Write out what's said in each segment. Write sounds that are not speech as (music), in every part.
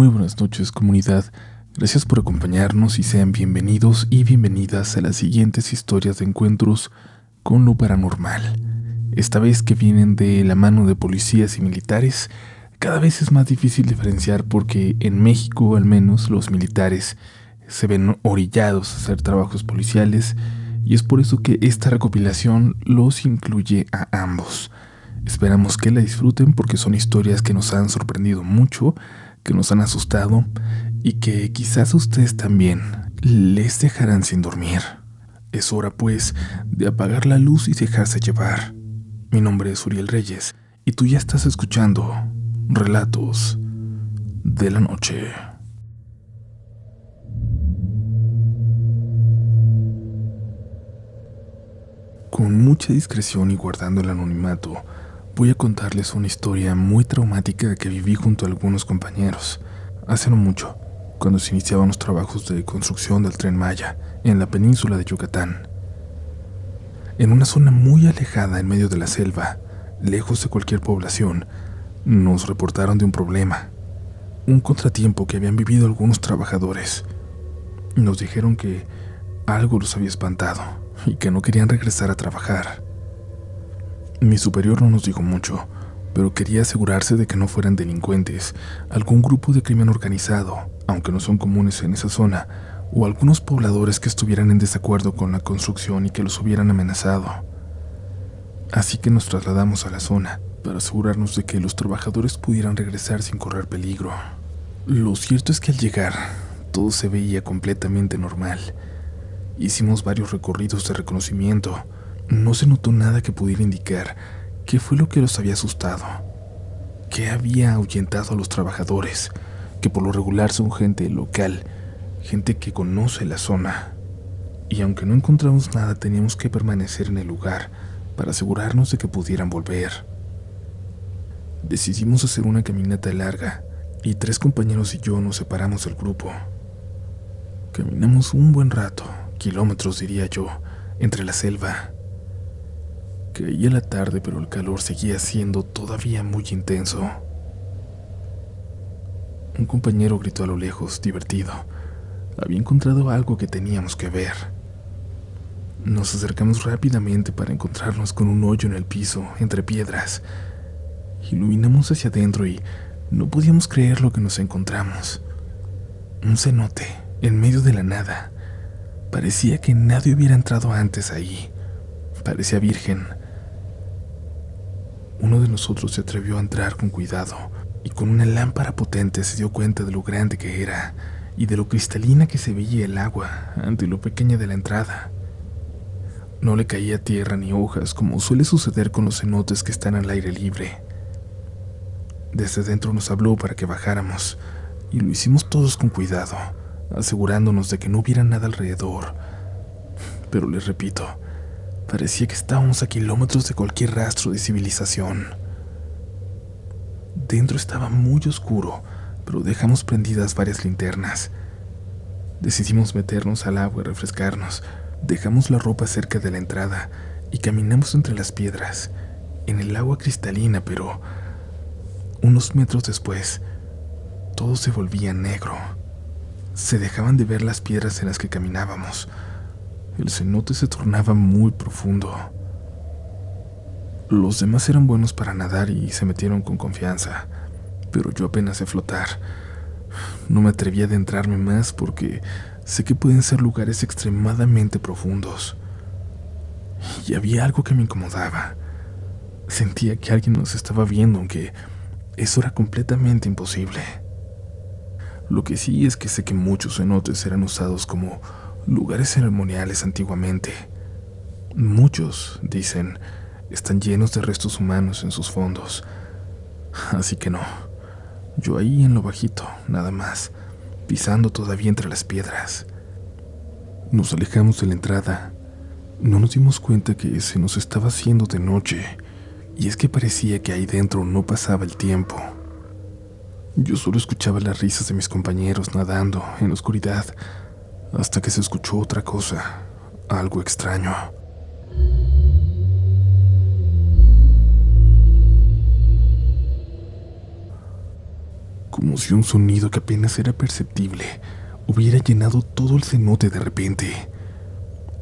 Muy buenas noches comunidad, gracias por acompañarnos y sean bienvenidos y bienvenidas a las siguientes historias de encuentros con lo paranormal. Esta vez que vienen de la mano de policías y militares, cada vez es más difícil diferenciar porque en México al menos los militares se ven orillados a hacer trabajos policiales y es por eso que esta recopilación los incluye a ambos. Esperamos que la disfruten porque son historias que nos han sorprendido mucho, que nos han asustado y que quizás ustedes también les dejarán sin dormir. Es hora pues de apagar la luz y dejarse llevar. Mi nombre es Uriel Reyes y tú ya estás escuchando Relatos de la Noche. Con mucha discreción y guardando el anonimato, voy a contarles una historia muy traumática que viví junto a algunos compañeros. Hace no mucho, cuando se iniciaban los trabajos de construcción del tren Maya en la península de Yucatán. En una zona muy alejada en medio de la selva, lejos de cualquier población, nos reportaron de un problema, un contratiempo que habían vivido algunos trabajadores. Nos dijeron que algo los había espantado y que no querían regresar a trabajar. Mi superior no nos dijo mucho, pero quería asegurarse de que no fueran delincuentes, algún grupo de crimen organizado, aunque no son comunes en esa zona, o algunos pobladores que estuvieran en desacuerdo con la construcción y que los hubieran amenazado. Así que nos trasladamos a la zona para asegurarnos de que los trabajadores pudieran regresar sin correr peligro. Lo cierto es que al llegar, todo se veía completamente normal Hicimos varios recorridos de reconocimiento. No se notó nada que pudiera indicar qué fue lo que los había asustado, qué había ahuyentado a los trabajadores, que por lo regular son gente local, gente que conoce la zona. Y aunque no encontramos nada, teníamos que permanecer en el lugar para asegurarnos de que pudieran volver. Decidimos hacer una caminata larga y tres compañeros y yo nos separamos del grupo. Caminamos un buen rato kilómetros diría yo, entre la selva. Caía la tarde, pero el calor seguía siendo todavía muy intenso. Un compañero gritó a lo lejos, divertido. Había encontrado algo que teníamos que ver. Nos acercamos rápidamente para encontrarnos con un hoyo en el piso, entre piedras. Iluminamos hacia adentro y no podíamos creer lo que nos encontramos. Un cenote, en medio de la nada. Parecía que nadie hubiera entrado antes ahí. Parecía virgen. Uno de nosotros se atrevió a entrar con cuidado y con una lámpara potente se dio cuenta de lo grande que era y de lo cristalina que se veía el agua ante lo pequeña de la entrada. No le caía tierra ni hojas como suele suceder con los cenotes que están al aire libre. Desde dentro nos habló para que bajáramos y lo hicimos todos con cuidado asegurándonos de que no hubiera nada alrededor. Pero les repito, parecía que estábamos a kilómetros de cualquier rastro de civilización. Dentro estaba muy oscuro, pero dejamos prendidas varias linternas. Decidimos meternos al agua y refrescarnos. Dejamos la ropa cerca de la entrada y caminamos entre las piedras, en el agua cristalina, pero unos metros después, todo se volvía negro se dejaban de ver las piedras en las que caminábamos. El cenote se tornaba muy profundo. Los demás eran buenos para nadar y se metieron con confianza, pero yo apenas sé flotar. No me atreví a adentrarme más porque sé que pueden ser lugares extremadamente profundos. Y había algo que me incomodaba. Sentía que alguien nos estaba viendo, aunque eso era completamente imposible. Lo que sí es que sé que muchos cenotes eran usados como lugares ceremoniales antiguamente. Muchos, dicen, están llenos de restos humanos en sus fondos. Así que no. Yo ahí en lo bajito, nada más, pisando todavía entre las piedras. Nos alejamos de la entrada. No nos dimos cuenta que se nos estaba haciendo de noche, y es que parecía que ahí dentro no pasaba el tiempo. Yo solo escuchaba las risas de mis compañeros nadando en la oscuridad hasta que se escuchó otra cosa, algo extraño. como si un sonido que apenas era perceptible hubiera llenado todo el cenote de repente.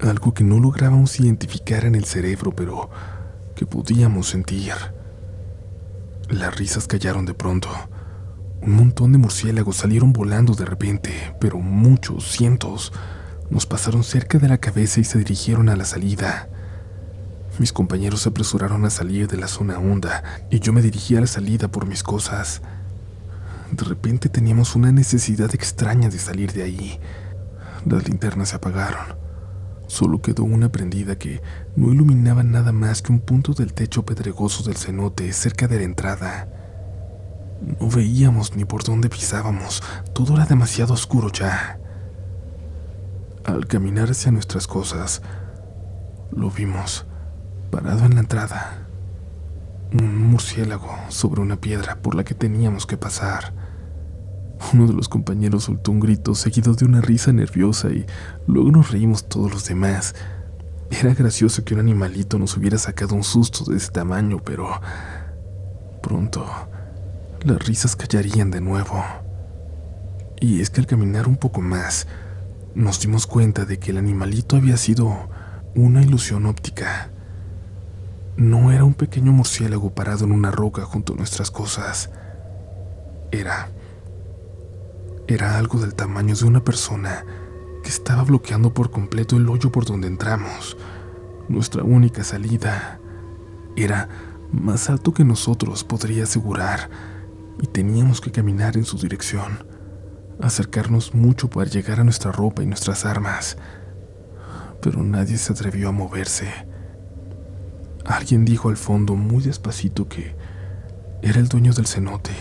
Algo que no lográbamos identificar en el cerebro, pero que podíamos sentir. Las risas callaron de pronto. Un montón de murciélagos salieron volando de repente, pero muchos, cientos, nos pasaron cerca de la cabeza y se dirigieron a la salida. Mis compañeros se apresuraron a salir de la zona honda y yo me dirigí a la salida por mis cosas. De repente teníamos una necesidad extraña de salir de ahí. Las linternas se apagaron. Solo quedó una prendida que no iluminaba nada más que un punto del techo pedregoso del cenote cerca de la entrada. No veíamos ni por dónde pisábamos, todo era demasiado oscuro ya. Al caminar hacia nuestras cosas, lo vimos, parado en la entrada, un murciélago sobre una piedra por la que teníamos que pasar. Uno de los compañeros soltó un grito seguido de una risa nerviosa y luego nos reímos todos los demás. Era gracioso que un animalito nos hubiera sacado un susto de ese tamaño, pero pronto las risas callarían de nuevo. Y es que al caminar un poco más, nos dimos cuenta de que el animalito había sido una ilusión óptica. No era un pequeño murciélago parado en una roca junto a nuestras cosas. Era era algo del tamaño de una persona que estaba bloqueando por completo el hoyo por donde entramos. Nuestra única salida era más alto que nosotros, podría asegurar, y teníamos que caminar en su dirección, acercarnos mucho para llegar a nuestra ropa y nuestras armas. Pero nadie se atrevió a moverse. Alguien dijo al fondo muy despacito que era el dueño del cenote,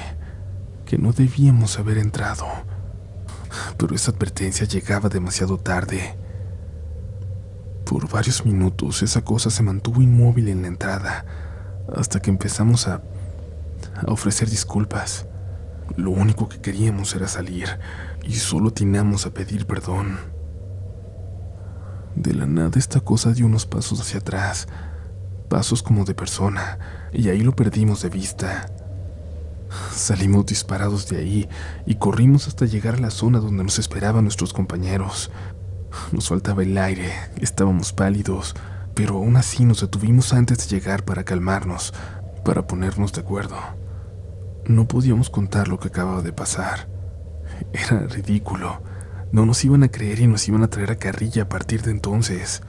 que no debíamos haber entrado pero esa advertencia llegaba demasiado tarde. Por varios minutos esa cosa se mantuvo inmóvil en la entrada, hasta que empezamos a, a ofrecer disculpas. Lo único que queríamos era salir, y solo atinamos a pedir perdón. De la nada esta cosa dio unos pasos hacia atrás, pasos como de persona, y ahí lo perdimos de vista. Salimos disparados de ahí y corrimos hasta llegar a la zona donde nos esperaban nuestros compañeros. Nos faltaba el aire, estábamos pálidos, pero aún así nos detuvimos antes de llegar para calmarnos, para ponernos de acuerdo. No podíamos contar lo que acababa de pasar. Era ridículo. No nos iban a creer y nos iban a traer a carrilla a partir de entonces.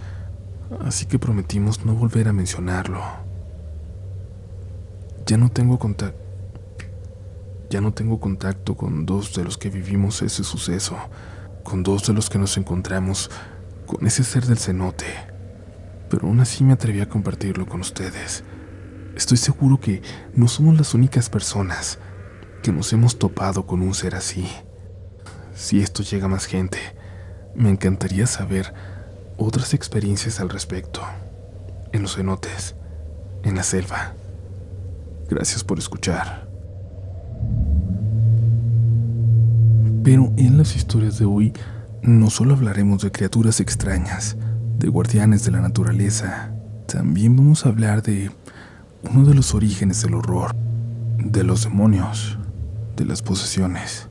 Así que prometimos no volver a mencionarlo. Ya no tengo contacto ya no tengo contacto con dos de los que vivimos ese suceso, con dos de los que nos encontramos con ese ser del cenote, pero aún así me atreví a compartirlo con ustedes. Estoy seguro que no somos las únicas personas que nos hemos topado con un ser así. Si esto llega a más gente, me encantaría saber otras experiencias al respecto, en los cenotes, en la selva. Gracias por escuchar. Pero en las historias de hoy no solo hablaremos de criaturas extrañas, de guardianes de la naturaleza, también vamos a hablar de uno de los orígenes del horror, de los demonios, de las posesiones.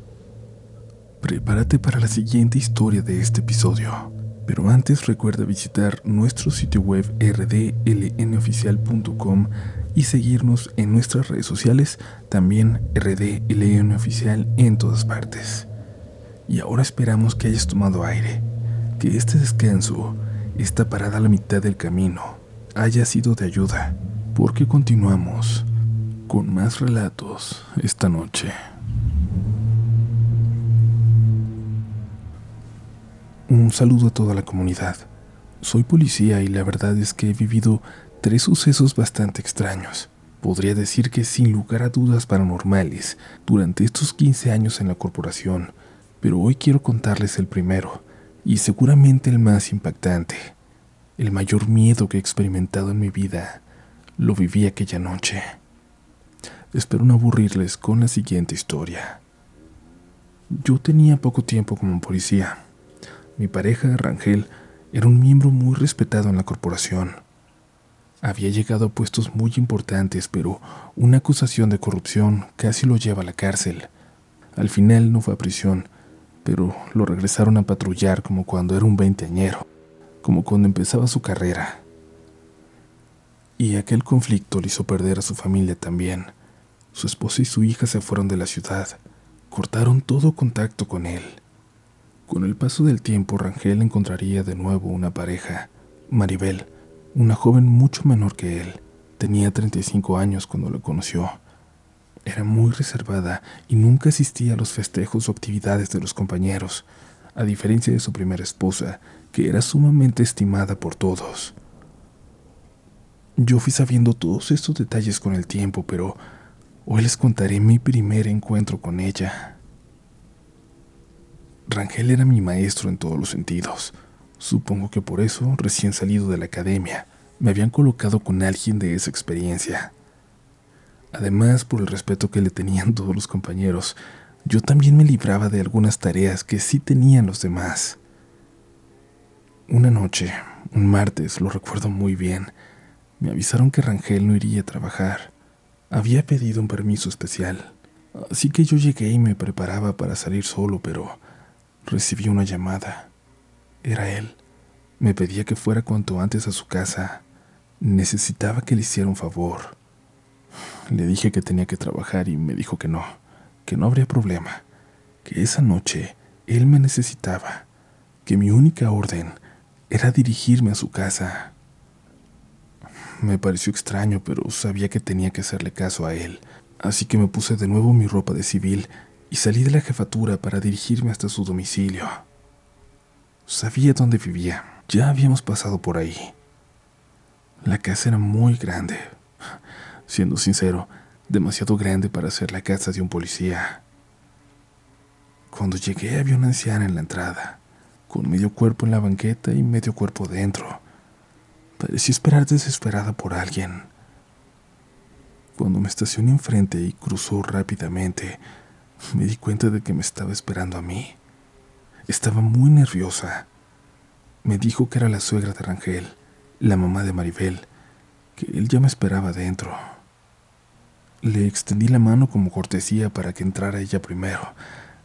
Prepárate para la siguiente historia de este episodio, pero antes recuerda visitar nuestro sitio web rdlnoficial.com y seguirnos en nuestras redes sociales, también rdlnoficial en todas partes y ahora esperamos que hayas tomado aire, que este descanso, esta parada a la mitad del camino, haya sido de ayuda, porque continuamos con más relatos esta noche. Un saludo a toda la comunidad. Soy policía y la verdad es que he vivido tres sucesos bastante extraños. Podría decir que sin lugar a dudas paranormales durante estos 15 años en la corporación pero hoy quiero contarles el primero, y seguramente el más impactante. El mayor miedo que he experimentado en mi vida lo viví aquella noche. Espero no aburrirles con la siguiente historia. Yo tenía poco tiempo como policía. Mi pareja, Rangel, era un miembro muy respetado en la corporación. Había llegado a puestos muy importantes, pero una acusación de corrupción casi lo lleva a la cárcel Al final no fue a prisión, pero lo regresaron a patrullar como cuando era un veinteañero, como cuando empezaba su carrera. Y aquel conflicto le hizo perder a su familia también. Su esposa y su hija se fueron de la ciudad, cortaron todo contacto con él. Con el paso del tiempo, Rangel encontraría de nuevo una pareja, Maribel, una joven mucho menor que él. Tenía 35 años cuando lo conoció. Era muy reservada y nunca asistía a los festejos o actividades de los compañeros, a diferencia de su primera esposa, que era sumamente estimada por todos. Yo fui sabiendo todos estos detalles con el tiempo, pero hoy les contaré mi primer encuentro con ella. Rangel era mi maestro en todos los sentidos. Supongo que por eso, recién salido de la academia, me habían colocado con alguien de esa experiencia. Además, por el respeto que le tenían (laughs) todos los compañeros, yo también me libraba de algunas tareas que sí tenían los demás. Una noche, un martes, lo recuerdo muy bien, me avisaron que Rangel no iría a trabajar. Había pedido un permiso especial. Así que yo llegué y me preparaba para salir solo, pero recibí una llamada. Era él. Me pedía que fuera cuanto antes a su casa. Necesitaba que le hiciera un favor. Le dije que tenía que trabajar y me dijo que no, que no habría problema, que esa noche él me necesitaba, que mi única orden era dirigirme a su casa. Me pareció extraño, pero sabía que tenía que hacerle caso a él, así que me puse de nuevo mi ropa de civil y salí de la jefatura para dirigirme hasta su domicilio. Sabía dónde vivía, ya habíamos pasado por ahí. La casa era muy grande, siendo sincero, demasiado grande para ser la casa de un policía. Cuando llegué había una anciana en la entrada, con medio cuerpo en la banqueta y medio cuerpo dentro. Parecía esperar desesperada por alguien. Cuando me estacioné enfrente y cruzó rápidamente, me di cuenta de que me estaba esperando a mí. Estaba muy nerviosa. Me dijo que era la suegra de Rangel, la mamá de Maribel, que él ya me esperaba dentro. Le extendí la mano como cortesía para que entrara ella primero,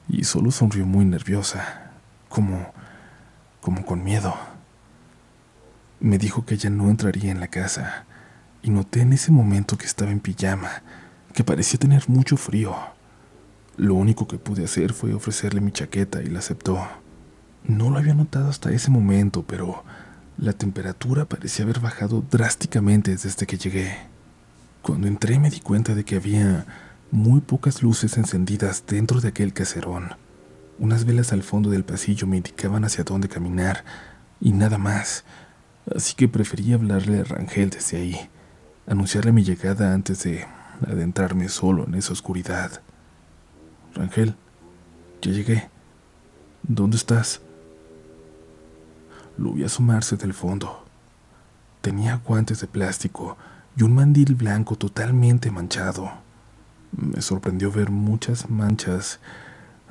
y solo sonrió muy nerviosa, como como con miedo. Me dijo que ella no entraría en la casa, y noté en ese momento que estaba en pijama, que parecía tener mucho frío. Lo único que pude hacer fue ofrecerle mi chaqueta y la aceptó. No lo había notado hasta ese momento, pero la temperatura parecía haber bajado drásticamente desde que llegué. Cuando entré me di cuenta de que había muy pocas luces encendidas dentro de aquel caserón. Unas velas al fondo del pasillo me indicaban hacia dónde caminar y nada más, así que preferí hablarle a Rangel desde ahí, anunciarle mi llegada antes de adentrarme solo en esa oscuridad. Rangel, ya llegué. ¿Dónde estás? Lo vi asomarse del fondo. Tenía guantes de plástico y un mandil blanco totalmente manchado. Me sorprendió ver muchas manchas,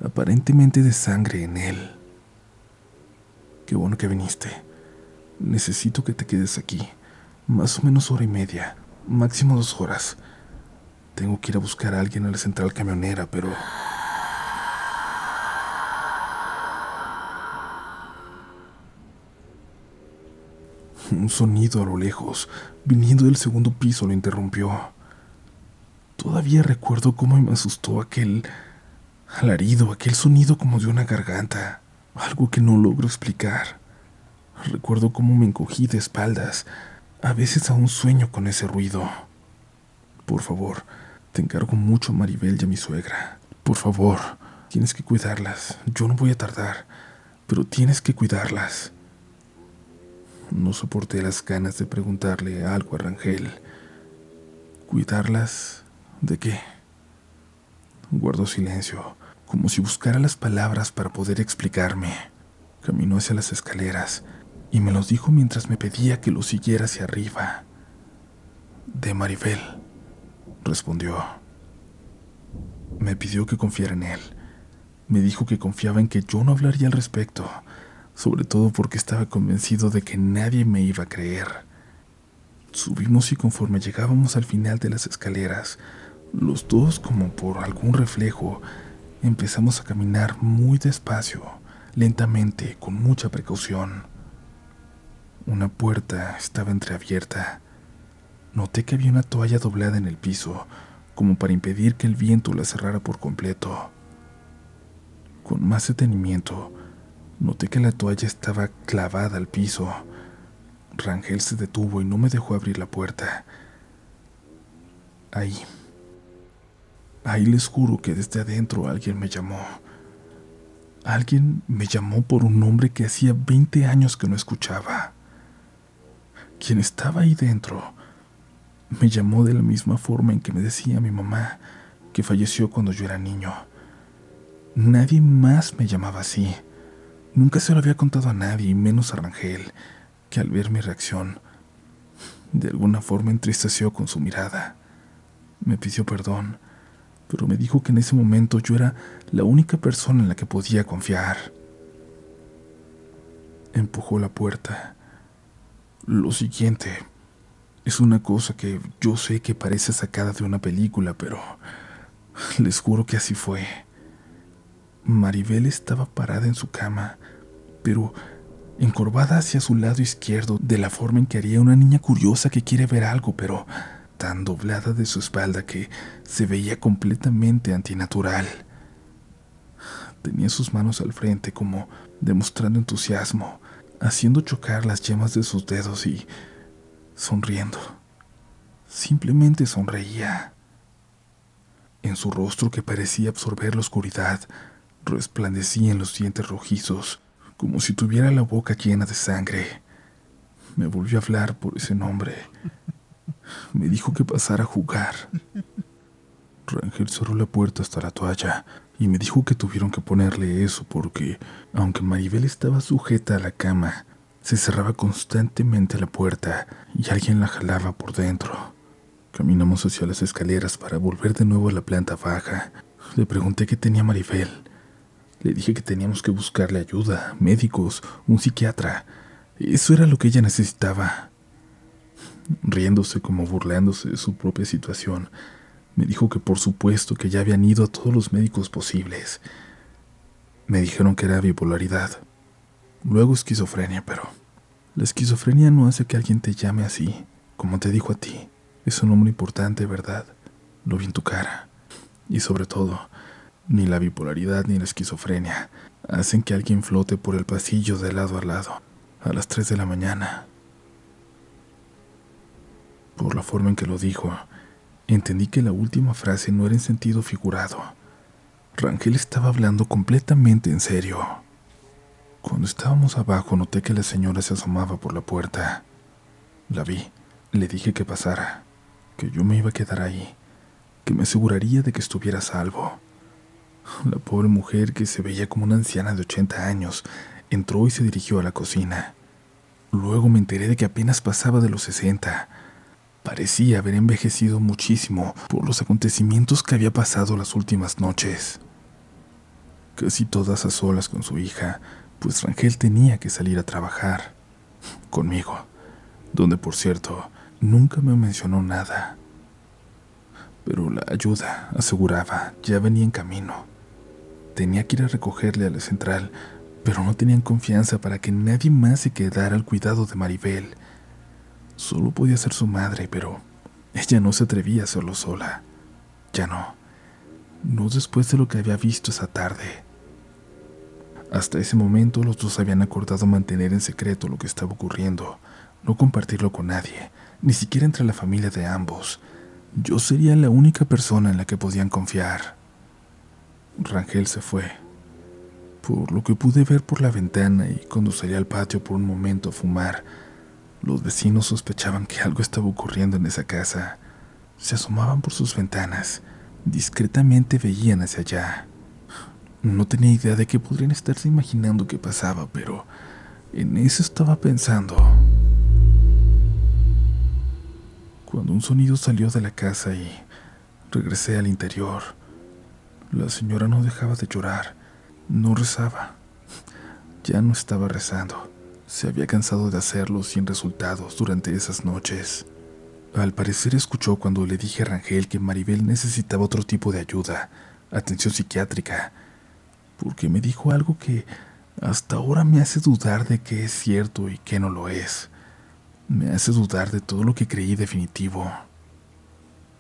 aparentemente de sangre en él. Qué bueno que viniste. Necesito que te quedes aquí, más o menos hora y media, máximo dos horas. Tengo que ir a buscar a alguien a la central camionera, pero... Un sonido a lo lejos, viniendo del segundo piso, lo interrumpió. Todavía recuerdo cómo me asustó aquel alarido, aquel sonido como de una garganta, algo que no logro explicar. Recuerdo cómo me encogí de espaldas, a veces aún sueño con ese ruido. Por favor, te encargo mucho a Maribel y a mi suegra. Por favor, tienes que cuidarlas. Yo no voy a tardar, pero tienes que cuidarlas. No soporté las ganas de preguntarle algo a Rangel. ¿Cuidarlas de qué? Guardó silencio, como si buscara las palabras para poder explicarme. Caminó hacia las escaleras y me los dijo mientras me pedía que lo siguiera hacia arriba. De Maribel, respondió. Me pidió que confiara en él. Me dijo que confiaba en que yo no hablaría al respecto, sobre todo porque estaba convencido de que nadie me iba a creer. Subimos y conforme llegábamos al final de las escaleras, los dos, como por algún reflejo, Empezamos a caminar muy despacio, lentamente, con mucha precaución. Una puerta estaba entreabierta. Noté que había una toalla doblada en el piso, como para impedir que el viento la cerrara por completo. Con más detenimiento, noté que la toalla estaba clavada al piso. Rangel se detuvo y no me dejó abrir la puerta. Ahí, ahí les juro que desde adentro alguien me llamó. Alguien me llamó por un nombre que hacía 20 años que no escuchaba. Quien estaba ahí dentro me llamó de la misma forma en que me decía mi mamá, que falleció cuando yo era niño. Nadie más me llamaba así. Nunca se lo había contado a nadie, menos a Rangel, que al ver mi reacción, de alguna forma entristeció con su mirada. Me pidió perdón, pero me dijo que en ese momento yo era la única persona en la que podía confiar. Empujó la puerta. Lo siguiente es una cosa que yo sé que parece sacada de una película, pero les juro que así fue. Maribel estaba parada en su cama, pero encorvada hacia su lado izquierdo de la forma en que haría una niña curiosa que quiere ver algo, pero tan doblada de su espalda que se veía completamente antinatural. Tenía sus manos al frente como demostrando entusiasmo, haciendo chocar las yemas de sus dedos y sonriendo. Simplemente sonreía. En su rostro que parecía absorber la oscuridad, resplandecían los dientes rojizos, como si tuviera la boca llena de sangre. Me volvió a hablar por ese nombre me dijo que pasara a jugar. Rangel cerró la puerta hasta la toalla y me dijo que tuvieron que ponerle eso porque, aunque Maribel estaba sujeta a la cama, se cerraba constantemente la puerta y alguien la jalaba por dentro. Caminamos hacia las escaleras para volver de nuevo a la planta baja. Le pregunté qué tenía Maribel. Le dije que teníamos que buscarle ayuda, médicos, un psiquiatra. Eso era lo que ella necesitaba riéndose como burlándose de su propia situación, me dijo que por supuesto que ya habían ido a todos los médicos posibles. Me dijeron que era bipolaridad, luego esquizofrenia, pero la esquizofrenia no hace que alguien te llame así, como te dijo a ti. Es un nombre importante, ¿verdad? Lo vi en tu cara. Y sobre todo, ni la bipolaridad ni la esquizofrenia hacen que alguien flote por el pasillo de lado a lado a las 3 de la mañana por la forma en que lo dijo, entendí que la última frase no era en sentido figurado. Rangel estaba hablando completamente en serio. Cuando estábamos abajo noté que la señora se asomaba por la puerta. La vi, le dije que pasara, que yo me iba a quedar ahí, que me aseguraría de que estuviera a salvo. La pobre mujer, que se veía como una anciana de 80 años, entró y se dirigió a la cocina. Luego me enteré de que apenas pasaba de los 60 Parecía haber envejecido muchísimo por los acontecimientos que había pasado las últimas noches. Casi todas a solas con su hija, pues Rangel tenía que salir a trabajar. Conmigo, donde por cierto, nunca me mencionó nada. Pero la ayuda, aseguraba, ya venía en camino. Tenía que ir a recogerle a la central, pero no tenían confianza para que nadie más se quedara al cuidado de Maribel Solo podía ser su madre, pero ella no se atrevía a hacerlo sola. Ya no. No después de lo que había visto esa tarde. Hasta ese momento los dos habían acordado mantener en secreto lo que estaba ocurriendo, no compartirlo con nadie, ni siquiera entre la familia de ambos. Yo sería la única persona en la que podían confiar. Rangel se fue. Por lo que pude ver por la ventana y cuando al patio por un momento a fumar, los vecinos sospechaban que algo estaba ocurriendo en esa casa. Se asomaban por sus ventanas. Discretamente veían hacia allá. No tenía idea de qué podrían estarse imaginando que pasaba, pero en eso estaba pensando. Cuando un sonido salió de la casa y regresé al interior, la señora no dejaba de llorar, no rezaba, ya no estaba rezando. Se había cansado de hacerlo sin resultados durante esas noches. Al parecer escuchó cuando le dije a Rangel que Maribel necesitaba otro tipo de ayuda, atención psiquiátrica, porque me dijo algo que hasta ahora me hace dudar de que es cierto y que no lo es. Me hace dudar de todo lo que creí definitivo.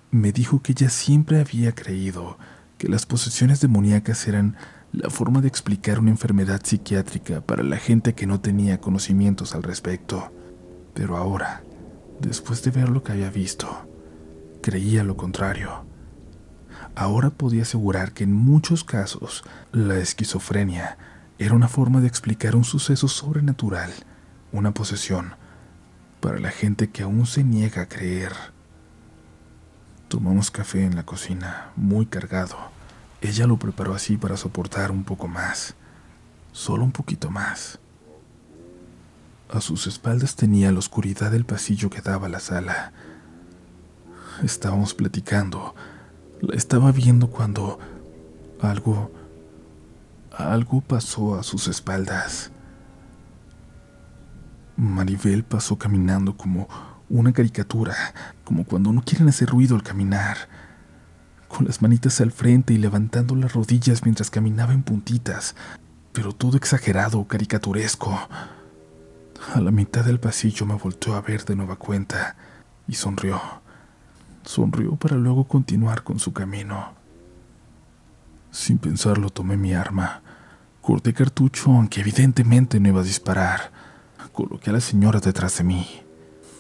Me dijo que ella siempre había creído que las posesiones demoníacas eran la forma de explicar una enfermedad psiquiátrica para la gente que no tenía conocimientos al respecto. Pero ahora, después de ver lo que había visto, creía lo contrario. Ahora podía asegurar que en muchos casos la esquizofrenia era una forma de explicar un suceso sobrenatural, una posesión, para la gente que aún se niega a creer. Tomamos café en la cocina, muy cargado. Ella lo preparó así para soportar un poco más, solo un poquito más. A sus espaldas tenía la oscuridad del pasillo que daba a la sala. Estábamos platicando. La estaba viendo cuando algo algo pasó a sus espaldas. Maribel pasó caminando como una caricatura, como cuando no quieren hacer ruido al caminar, con las manitas al frente y levantando las rodillas mientras caminaba en puntitas, pero todo exagerado, caricaturesco. A la mitad del pasillo me volteó a ver de nueva cuenta y sonrió. Sonrió para luego continuar con su camino. Sin pensarlo tomé mi arma. Corté cartucho, aunque evidentemente no iba a disparar. Coloqué a la señora detrás de mí.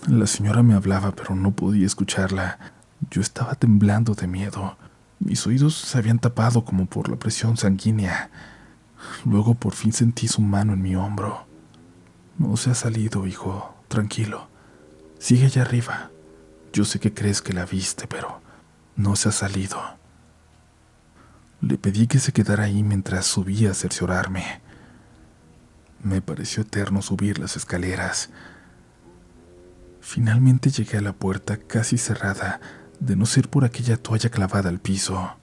La señora me hablaba, pero no podía escucharla. Yo estaba temblando de miedo. Mis oídos se habían tapado como por la presión sanguínea. Luego por fin sentí su mano en mi hombro. No se ha salido, hijo. Tranquilo. Sigue allá arriba. Yo sé que crees que la viste, pero no se ha salido. Le pedí que se quedara ahí mientras subía a cerciorarme. Me pareció eterno subir las escaleras. Finalmente llegué a la puerta casi cerrada, de no ser por aquella toalla clavada al piso.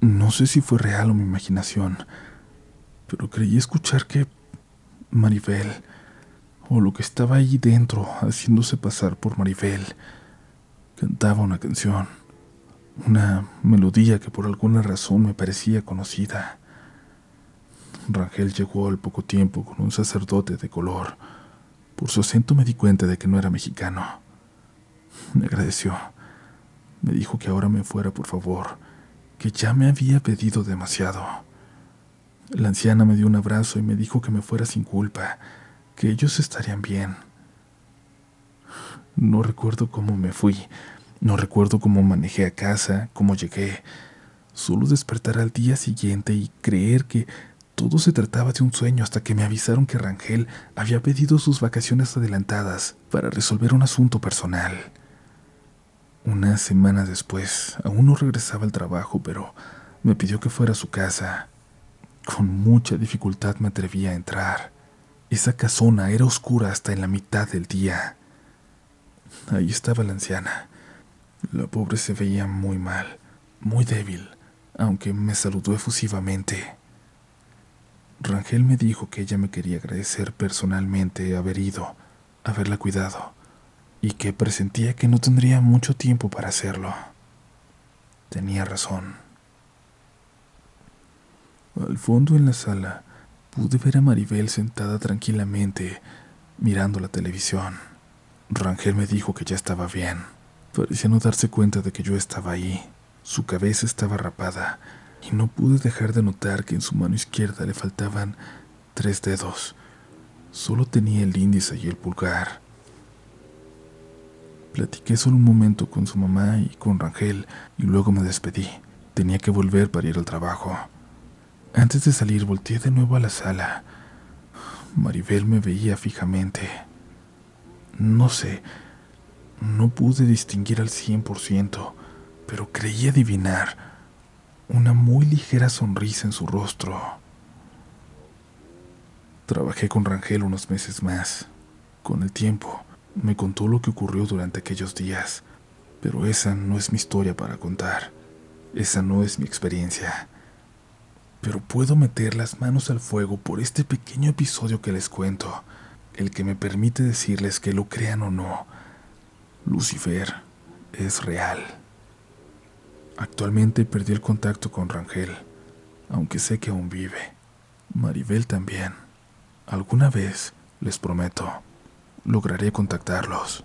No sé si fue real o mi imaginación, pero creí escuchar que Maribel, o lo que estaba ahí dentro haciéndose pasar por Maribel, cantaba una canción, una melodía que por alguna razón me parecía conocida. Rangel llegó al poco tiempo con un sacerdote de color. Por su acento me di cuenta de que no era mexicano. Me agradeció. Me dijo que ahora me fuera, por favor que ya me había pedido demasiado. La anciana me dio un abrazo y me dijo que me fuera sin culpa, que ellos estarían bien. No recuerdo cómo me fui, no recuerdo cómo manejé a casa, cómo llegué. Solo despertar al día siguiente y creer que todo se trataba de un sueño hasta que me avisaron que Rangel había pedido sus vacaciones adelantadas para resolver un asunto personal. Una semana después, aún no regresaba al trabajo, pero me pidió que fuera a su casa. Con mucha dificultad me atreví a entrar. Esa casona era oscura hasta en la mitad del día. Ahí estaba la anciana. La pobre se veía muy mal, muy débil, aunque me saludó efusivamente. Rangel me dijo que ella me quería agradecer personalmente haber ido, haberla cuidado y que presentía que no tendría mucho tiempo para hacerlo. Tenía razón. Al fondo en la sala pude ver a Maribel sentada tranquilamente mirando la televisión. Rangel me dijo que ya estaba bien. Parecía no darse cuenta de que yo estaba ahí. Su cabeza estaba rapada y no pude dejar de notar que en su mano izquierda le faltaban tres dedos. Solo tenía el índice y el pulgar. Platiqué solo un momento con su mamá y con Rangel y luego me despedí. Tenía que volver para ir al trabajo. Antes de salir volteé de nuevo a la sala. Maribel me veía fijamente. No sé, no pude distinguir al cien por ciento, pero creí adivinar una muy ligera sonrisa en su rostro. Trabajé con Rangel unos meses más. Con el tiempo, me contó lo que ocurrió durante aquellos días, pero esa no es mi historia para contar. Esa no es mi experiencia. pero puedo meter las manos al fuego por este pequeño episodio que les cuento, el que me permite decirles que lo crean o no, Lucifer es real. Actualmente perdí el contacto con Rangel, aunque sé que aún vive. Maribel también. Alguna vez, les prometo, lograré contactarlos.